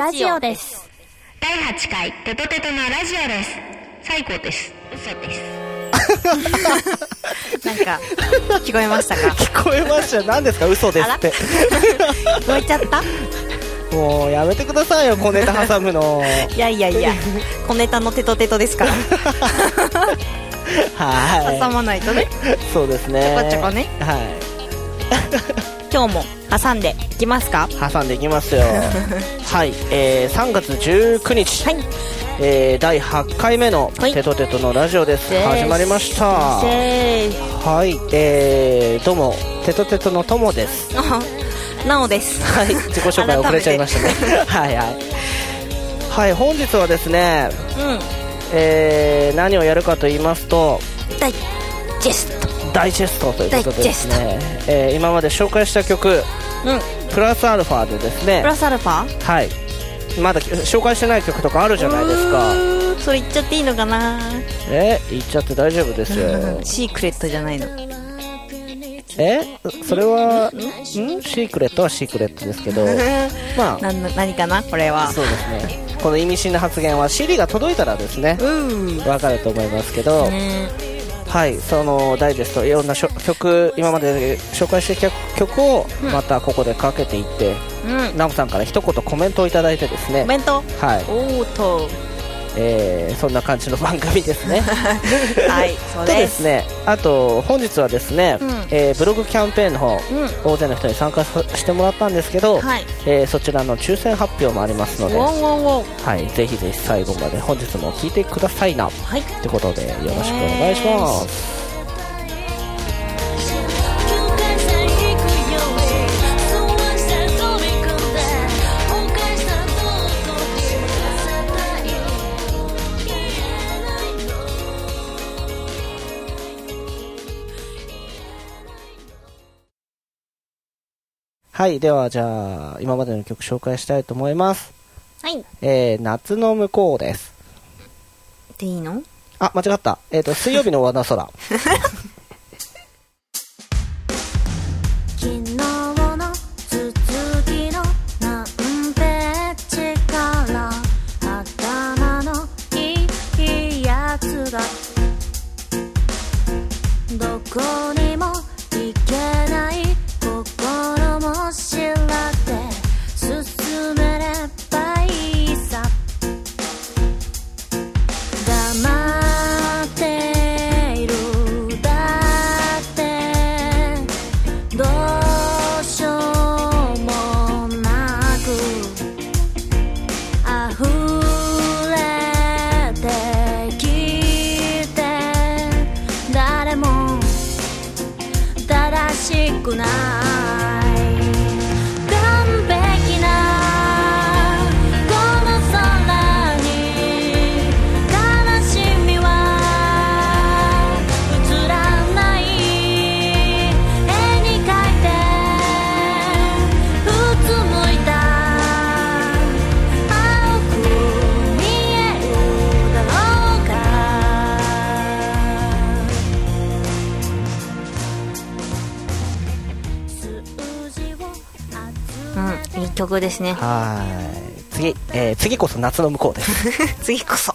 ラジオです。第8回テトテトのラジオです。最高です。嘘です。なんか、聞こえましたか？聞こえましたよ。何ですか？嘘ですって。聞こえちゃった？もうやめてくださいよ小ネタ挟むの。いやいやいや、小ネタのテトテトですから。はい。挟まないとね。そうですね。ちょこちょこね。は今日も挟んでいきますか？い挟んでいきますよ。はい、えー、3月19日、はい。えー、第8回目のはい。テトテトのラジオです、です。始まりました。はい。えー、どうもテトテトのともです。あ、なおです。はい。自己紹介遅れちゃいましたね。は いはい。はい本日はですねうん。えー、何をやるかと言いますとダイジェスト。ダイジェストということでですダね、えー今まで紹介した曲うん。プラスアルファでですね。プラスアルファ？はいまだ紹介してない曲とかあるじゃないですか。それ言っちゃっていいのかな。え言っちゃって大丈夫です。よ シークレットじゃないの。えそれはん？シークレットはシークレットですけど。まあ。何かな？これは。そうですね。この意味深な発言は CD が届いたらですね。うーん。わかると思いますけど、ね。はいそのダイジェストいろんな曲今まで紹介してきた曲をまたここでかけていって、うん。ナムさんから一言コメントをいただいてですねコメント？はい、おーと。えー、そんな感じの番組ですね はい、そうとで。ですすねあと本日はですね、うんえーブログキャンペーンの方、うん。大勢の人に参加してもらったんですけど、はい。えーそちらの抽選発表もありますので。はい、ぜひぜひ最後まで本日も聞いてくださいなっはい。てことでよろしくお願いします、はい、ではじゃあ今までの曲紹介したいと思います。はい。えー、夏の向こうです。でいいの？あ、間違った。えっ、と、水曜日の和田空。ですね。はーい。次、えー、次こそ夏の向こうです。次こそ。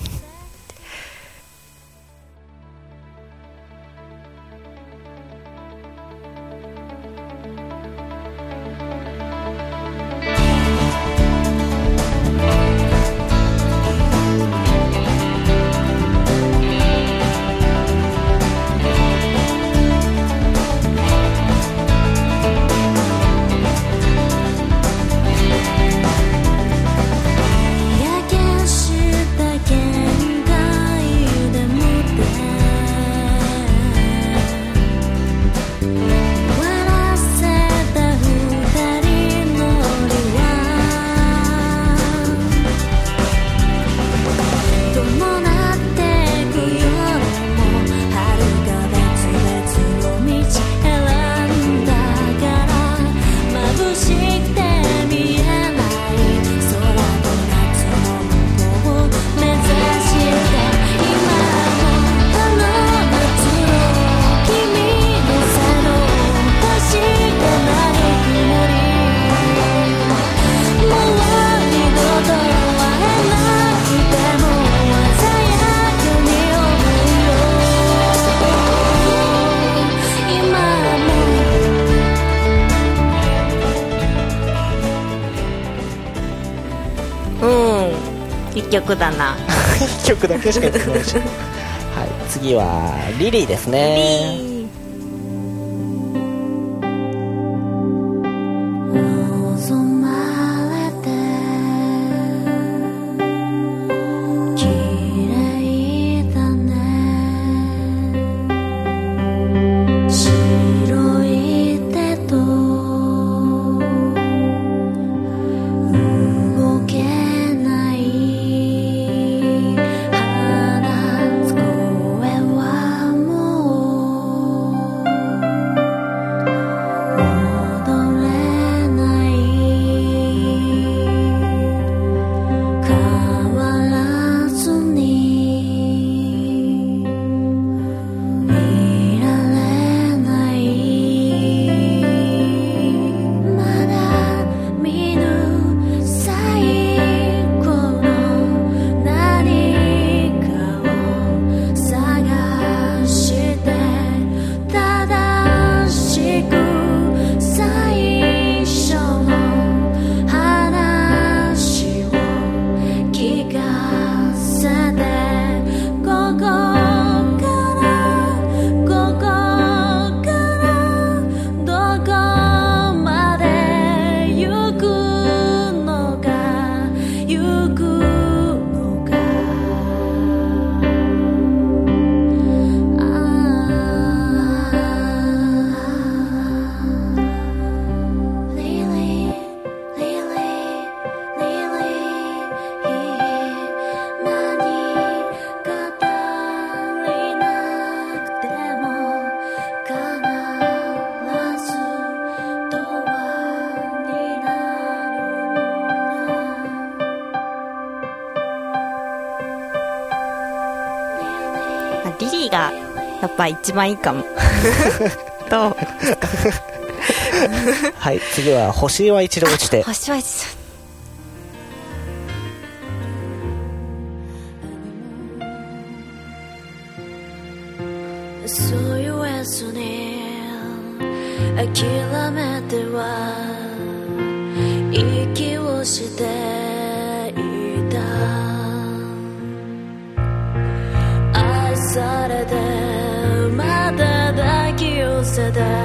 曲だな。曲だけしか言ってないし。はい次はリリーですね。リリー。が一番いいかも。どう？はい、次は星は一度落ちて。星は一度。そういうやつに諦めては the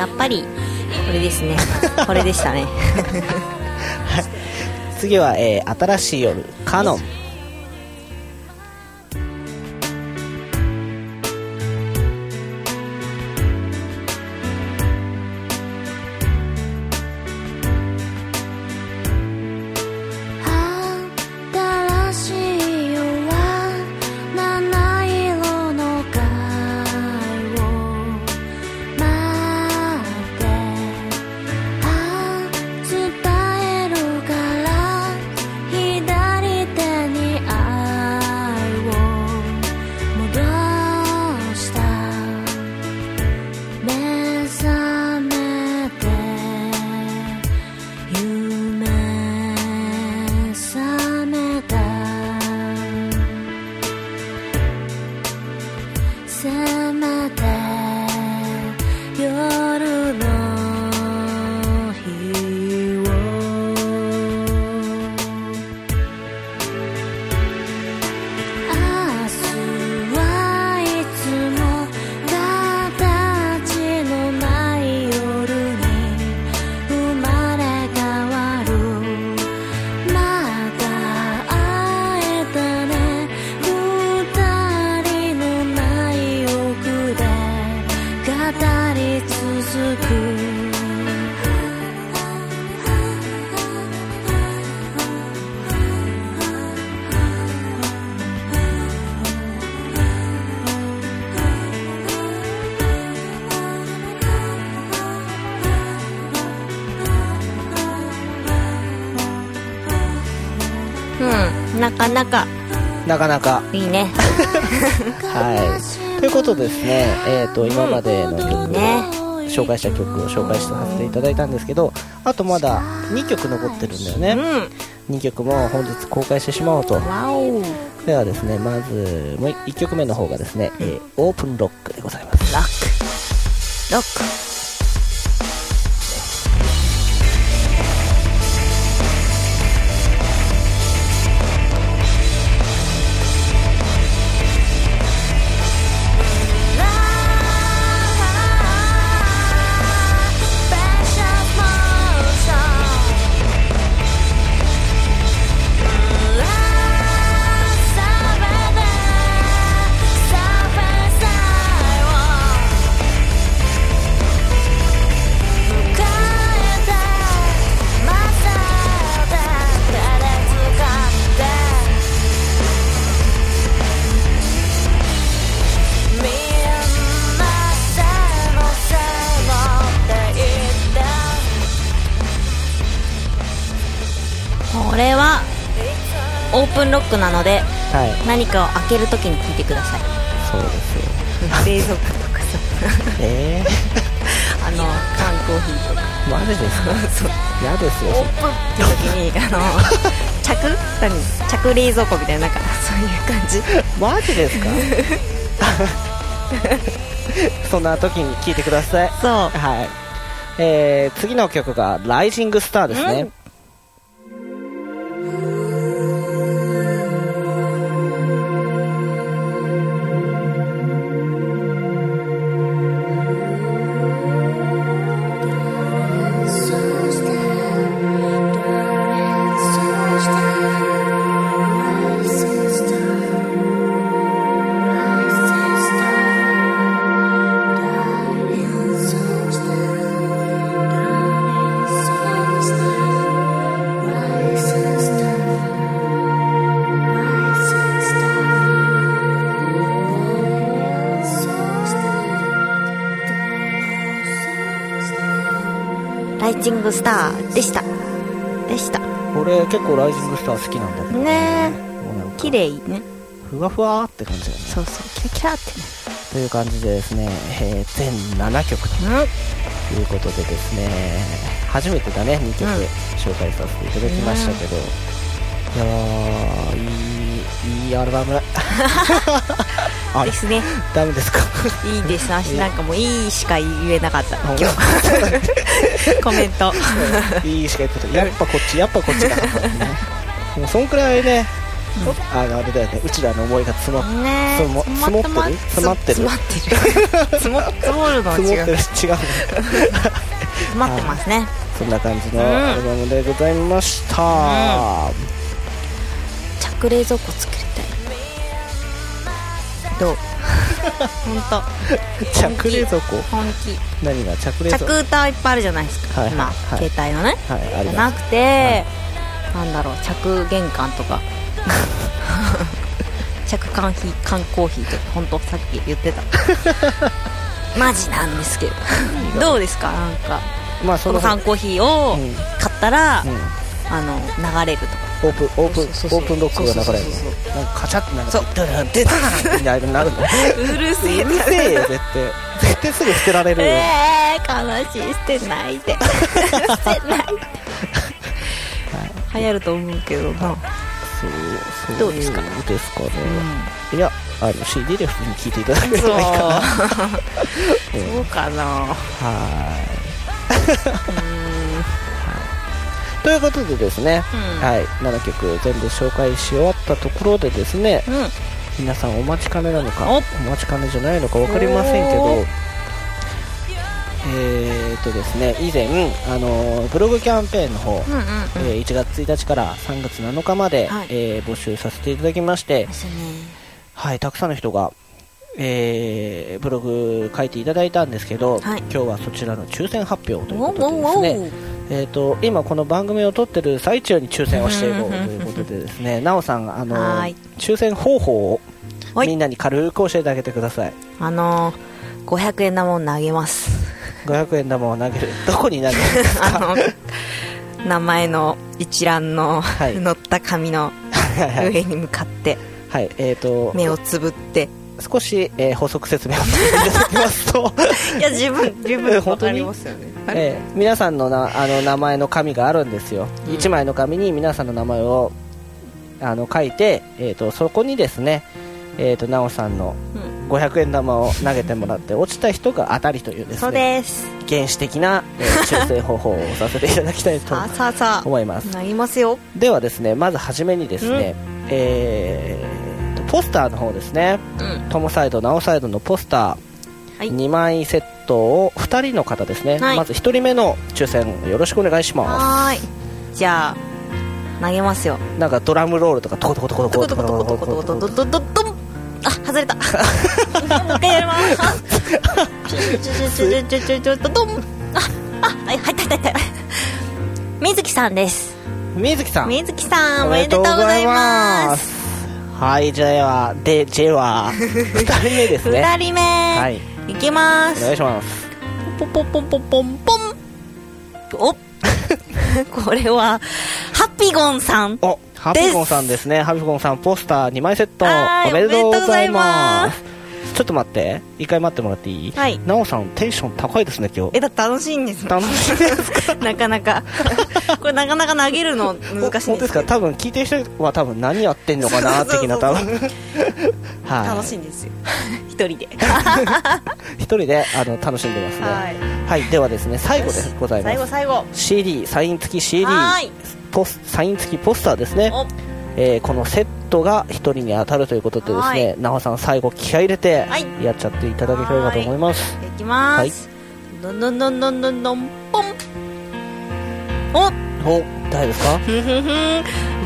やっぱりこれですね。これでしたね。はい、次は、えー、新しい夜。カノン。り続く。うんなかなか。なかなか。いいね。はいということでですね。えっ、と今までの曲ね。紹介した曲を紹介させていただいたんですけどあとまだ2曲残ってるんだよね、うん。2曲も本日公開してしまおうと。ではですねまずもう1曲目の方がですね、えーオープンロックでございます。ロックロッククなのではい。何かを開けるときに聞いてください。そうですよ。冷蔵庫とかさ え あの缶コーヒーとか。ー、マジですか？そう。嫌ですよ。オープンって時にあの着何？着冷蔵庫みたいななんかそういう感じ。マジですか？そんな時に聞いてください。そう。はい。えー、次の曲が「ライジングスター」ですね、ライグスターでした。でした。俺結構ライジングスター好きなんだけど。ね綺麗ね。ふわふわって感じだよね。そうそう。キラキラってね。という感じでですね、えー全7曲ということでですね初めてだね2曲うん。紹介させていただきましたけど、いやー。いいいいアルバムあ ですね。ダメですか。いいです。私なんかもういいしか言えなかった。今日。コメント。いいしか言ってた。やっぱこっちやっぱこっちだ、ね、もうそんくらいね、あのあれだよね。うちらの思いが詰まっねつも詰ま詰まってる？詰まってる？詰まってる。積も積もるのは違う。積もってる。し違うね。詰まってますね。そんな感じのアルバムでございました、着冷蔵庫作りたいどう？本 着冷蔵庫？当本気。何が？着冷蔵庫？着歌いっぱいあるじゃないですか、はいはい今、はい。携帯のね。はいじゃなくて、なんだろう着玄関とか。着缶費缶コーヒーとか。本当さっき言ってた。マジなんですけど。どうですか？なんかまあその缶コーヒーをうん買ったら、うん。あの流れるとかオープンオープンオープンロックが流れるの。なんかカチャってなるそう。出た出たみたいになるの。うるせえうるせえよ絶対。絶対すぐ捨てられる。よ、えー、悲しい。捨てないで。捨てないで、流行ると思うけどな、そうそうどうですか？ですかね、いやあの CD で普通に聴いていただければいいかな。そう。かな。はいということでですね、うん。はい、7曲全部紹介し終わったところでですねうん。皆さんお待ちかねなのかお。お待ちかねじゃないのか分かりませんけおどえー、とですね以前あのブログキャンペーンの方、うんうんうん。えー1月1日から3月7日まで、はい。えー募集させていただきまして、はい、たくさんの人が、えーブログ書いていただいたんですけど、はい。今日はそちらの抽選発表というおことでですおね、えー、と今この番組を撮ってる最中に抽選をしていこうということでですね。なおさんがあの抽選方法をはい。みんなに軽く教えてあげてください。あのー、500円玉を投げます。500円玉を投げる。どこに投げるあか？の名前の一覧の、はい。載った紙の上に向かってはいえー、と目をつぶって少し、えー補足説明をさせていただきますと。いや十分十え分わ本当にかりますよね。えー皆さんのなあの名前の紙があるんですよ、うん。1枚の紙に皆さんの名前をあの書いて、えー、とそこにですね、えー、となおさんのうん。500円玉を投げてもらって落ちた人が当たりというですそうねです。原始的な、えー抽選方法をさせていただきたいと思います。なりますよ。ではですねまずはじめにですね、えーとポスターの方ですね。うん。トモサイドナオサイドのポスター。はい。2枚セットを2人の方ですね、はい。まず1人目の抽選よろしくお願いしまはーい。じゃあ投げますよ。すなんかドラムロールとかトコトコトコトコトコトコトコトコトコトコトコトコあ外れたもう一回やりますちょちょちょちょちょドンああはい入った入った入った水木さんです水木さん水木さんおめでとうございますはいじゃあで J は2人目ですね。二人目。はい。いきまおす願いします。ポンポンポンポンポン。ポンお。これはハピゴンさん。おハピゴンさんですね。ハピゴンさんポスター2枚セット。はいおめでとうございますちょっと待って。一回待ってもらっていい？はい。なおさんテンション高いですね今日。えだって楽しいんです。楽しいですか？なかなか。これなかなか投げるの難しいんですか？多分聞いてる人は多分何やってんのかな的な多分はい。楽しいんですよ。一人で。一人であの楽しんでますね。はい。はい、ではですね最後でございま最後す最後。CD サイン付き CD スサイン付きポスターですね。お。えーこのセットが1人に当たるということでですはねなおさん最後気合い入れてはい。やっちゃっていただければと思います。い。きます、はい。どんどんどんどんどんどんポン。おお誰ですか？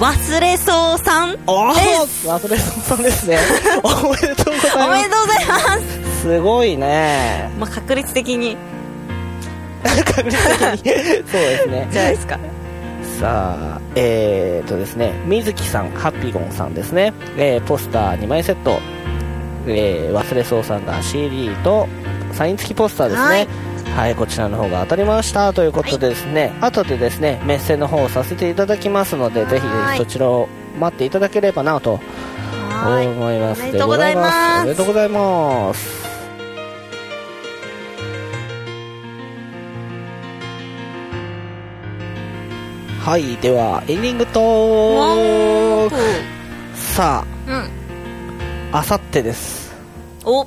忘れそうさんです。忘れそうさんですね。おめでとうございまおめでとうございます。すすごいね。まあ確率的に。確実的に。そうですね。じゃないですかさあえー、とですね水木さんハッピゴンさんですね、えーポスター2枚セット、えー忘れそうさんが CD とサイン付きポスターですね。はい、こちらの方が当たりました。ということでですね、後でですねメッセの方をさせていただきますのでぜひはいそちらを待っていただければなとはーい。思います。おめでとうございます。おめでとうございますはいではエンディングトーク。さうん。ああさってです。お。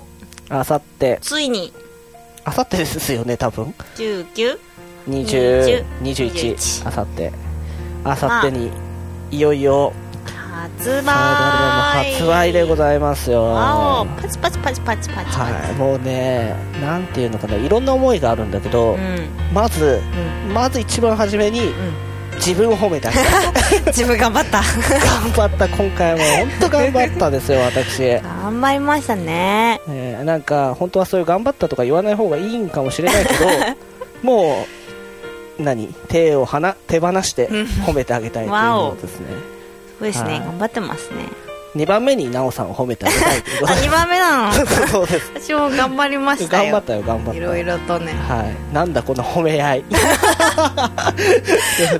あさって。ついに。あさってですよね多分。19 20 20 21 21あさって。あさってにいよいよ発売。発売でございますよ。パチパチパチパチパチ、はいもうねなんていうのかな。いろんな思いがあるんだけど、うん。まずうん。まず一番初めにうん自分を褒めてあげたい。自分頑張った。頑張った。今回も本当頑張ったですよ私、え頑張りましたね。ーなんか本当はそういう頑張ったとか言わない方がいいんかもしれないけど もう何？手をはな手放して褒めてあげたいというのですね。そうですね。はい頑張ってますね2番目に奈緒さんを褒めてあげたいというこあ2番目なの？そうです。私も頑張りましたよ。頑張ったよ頑張ったいろいろとね。はい。なんだこの褒め合い。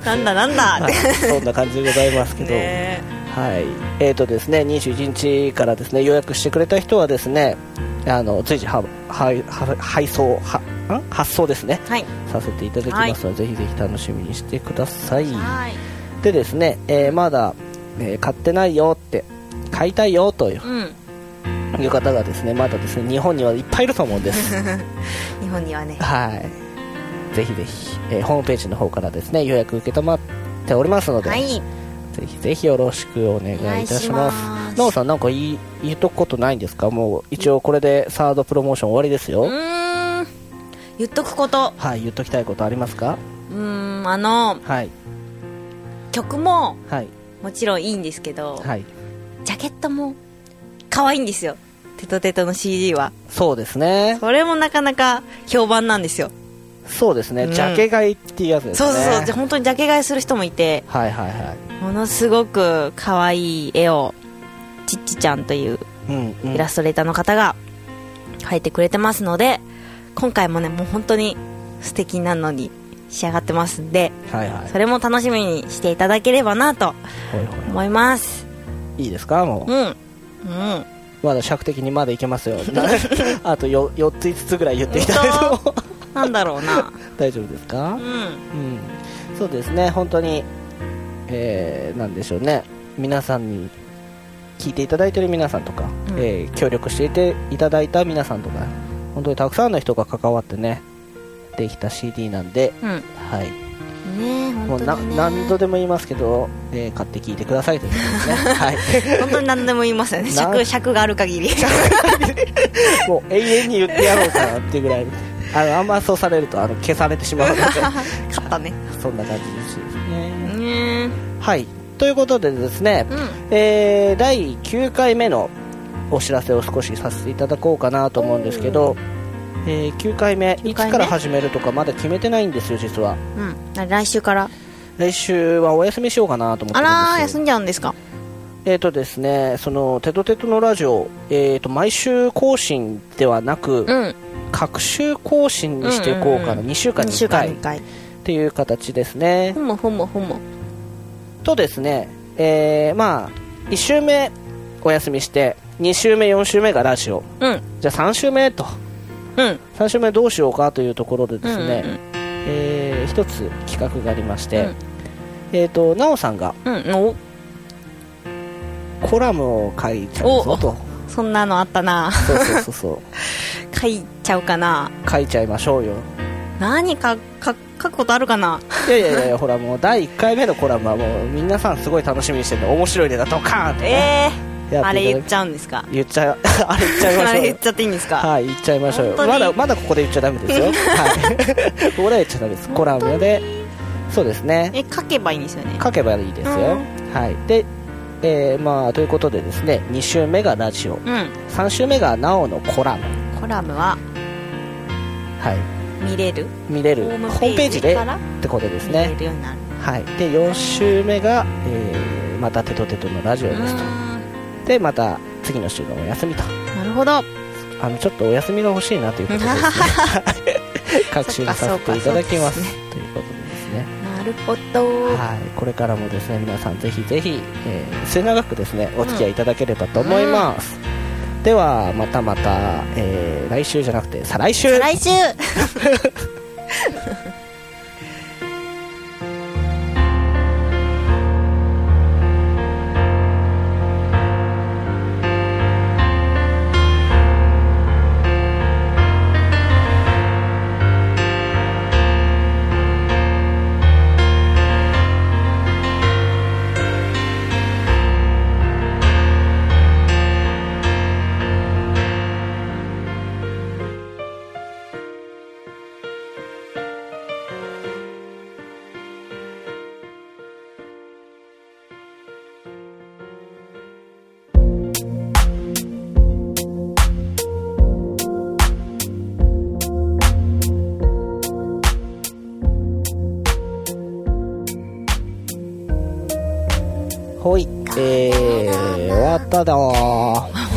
なんだなんだ。はい。そんな感じでございますけど、ね。はい。えーとですね、21日からですね予約してくれた人はですねあの随時ははは配送はん？発送ですね。はい。させていただきますので、ぜひぜひ楽しみにしてください。はい。でですね、えーまだ、えー買ってないよって買いたいよといううん。いう方がですねまだですね日本にはいっぱいいると思うんです。日本にはね。はい。ぜひぜひ、えーホームページの方からですね予約受けたまっておりますので、はい。ぜひぜひよろしくお願いいたします。なおさんなんか言い言っとくことないんですか？もう一応これでサードプロモーション終わりですよ、うーん。言っとくこと。はい言っときたいことありますか？うーんあのはい。曲もはい。もちろんいいんですけど、はいジャケットも可愛いんですよ。テトテトの CD は。そうですね。それもなかなか評判なんですよ。そうですね、うん。ジャケ買いっていうやつですね。そうそうそう。で本当にジャケ買いする人もいて。はいはいはい。ものすごく可愛い絵をちっちちゃんというイラストレーターの方が描いてくれてますので今回もねもう本当に素敵なのに仕上がってますんではいはい。それも楽しみにしていただければなと思いますいいいですか？もう、うん。うん。まだ尺的にまだいけますよ。あと 4, 4つ5つぐらい言っていただいても。なんだろうな。大丈夫ですか？うん。うん、そうですね、本当に、えー、なんでしょうね、皆さんに、聞いていただいている皆さんとか、うん。えー協力していていただいた皆さんとか、本当にたくさんの人が関わってね、できた CD なんで、うん。はい、ねもうな本当にね。何度でも言いますけど、えー買って聞いてくださいということですね。はい。本当に何でも言いますよね。な尺尺がある限り。もう永遠に言ってやろうかなっていうぐらい、あのあんまそうされるとあの消されてしまうので、勝ったね。そんな感じですね。ねはい。ということでですね、うん。えー第9回目のお知らせを少しさせていただこうかなと思うんですけど、えー9回目。9いつから始めるとかまだ決めてないんですよ実は。うん。な来週から？来週はお休みしようかなと思ってあらーるんですよ。休んじゃうんですか？えっ、とですねそのテトテトのラジオ、えー、と毎週更新ではなく、うん。各週更新にしていこうかな、うんうんうん。2週間に2週1回に1回。ていう形ですね。ふむふむふむ。とですね、えーまあ1週目お休みして2週目4週目がラジオ。うん。じゃあ3週目とうん。3週目どうしようかというところでですね、うんうんえー一つ企画がありまして、うん。えっ、となおさんがうん。コラムを書いちゃうぞと。そんなのあったな。そうそうそうそう。書いちゃうかな。書いちゃいましょうよ。何かか書くことあるかな？いやいやいやほらもう第1回目のコラムはもう皆さんすごい楽しみにしてるの。面白いネタドカーンってね、えー、あれ言っちゃゃうんですか？言っちゃう。あれ言っちゃいましょうよ。あれ言っちゃっていいんですか？はい言っちゃいましょうまだまだここで言っちゃダメですよ。はい。ここでは言っちゃダメです。コラムで。そうですね。え書けばいいんですよね。書けばいいですよ、はい。でえーまあということでですね2週目がラジオ。うん。3週目がなおのコラム。コラムは？はい。見れる？見れる。ホームページでから？ってことですね。はい。で4週目が、えーまたテトテトのラジオうですとでまた次の週がお休みと。なるほど。あのちょっとお休みが欲しいなということですね。各週にさせていただきます。そっかそっかそうですということですねなるほど。はい、これからもですね皆さんぜひぜひ、えー末永くですねお付き合いいただければと思います、ではまたまた、えー来週じゃなくて再来週。来週 しただ。終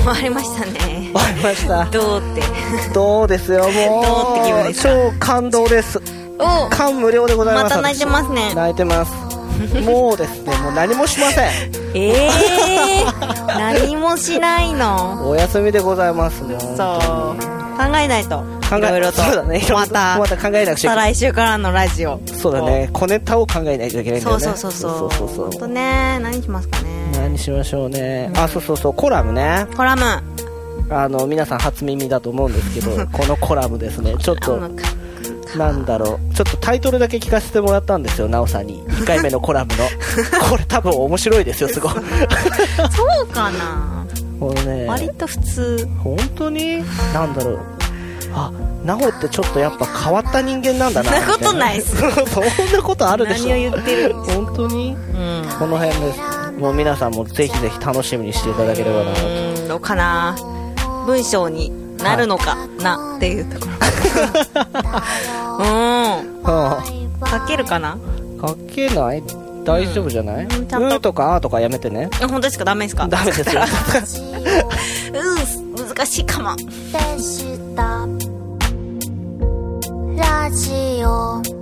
終わりましたね。わりました。どうって。どうですよもう。どうって気分ですか？超感動です。お！感無量でございます。また泣いてますね。泣いてます。もうですねもう何もしません。ええー、何もしないの。お休みでございますねそう。考えないといろいろと。そうだね。またまた考えなくちゃ来週からのラジオ。そうだね。小ネタを考えないといけないんだよね。そうそうそうそう。そうそうね何しますかね。何しましょうね。あそうそうそう。コラムね。コラム。あの皆さん初耳だと思うんですけど このコラムですね。ちょっとなんだろう。ちょっとタイトルだけ聞かせてもらったんですよなおさんに。1回目のコラムの。これ多分面白いですよすごい。そうかな。このね。割と普通。本当に？なんだろうあなおってちょっとやっぱ変わった人間なんだな。そんなことないっす。そんなことあるでしょ。何を言ってる本当に？うん。この辺です。もう皆さんもぜひぜひ楽しみにしていただければなと。うんどうかな。文章になるのかなっていうところ。うん。は書けるかな？あ書けない？大丈夫じゃない、うん。ちゃんと。うーとかあーとかやめてね。あ本当ですか？ダメですか？ダメですよ。うん難しいかも。でした。ラジオ。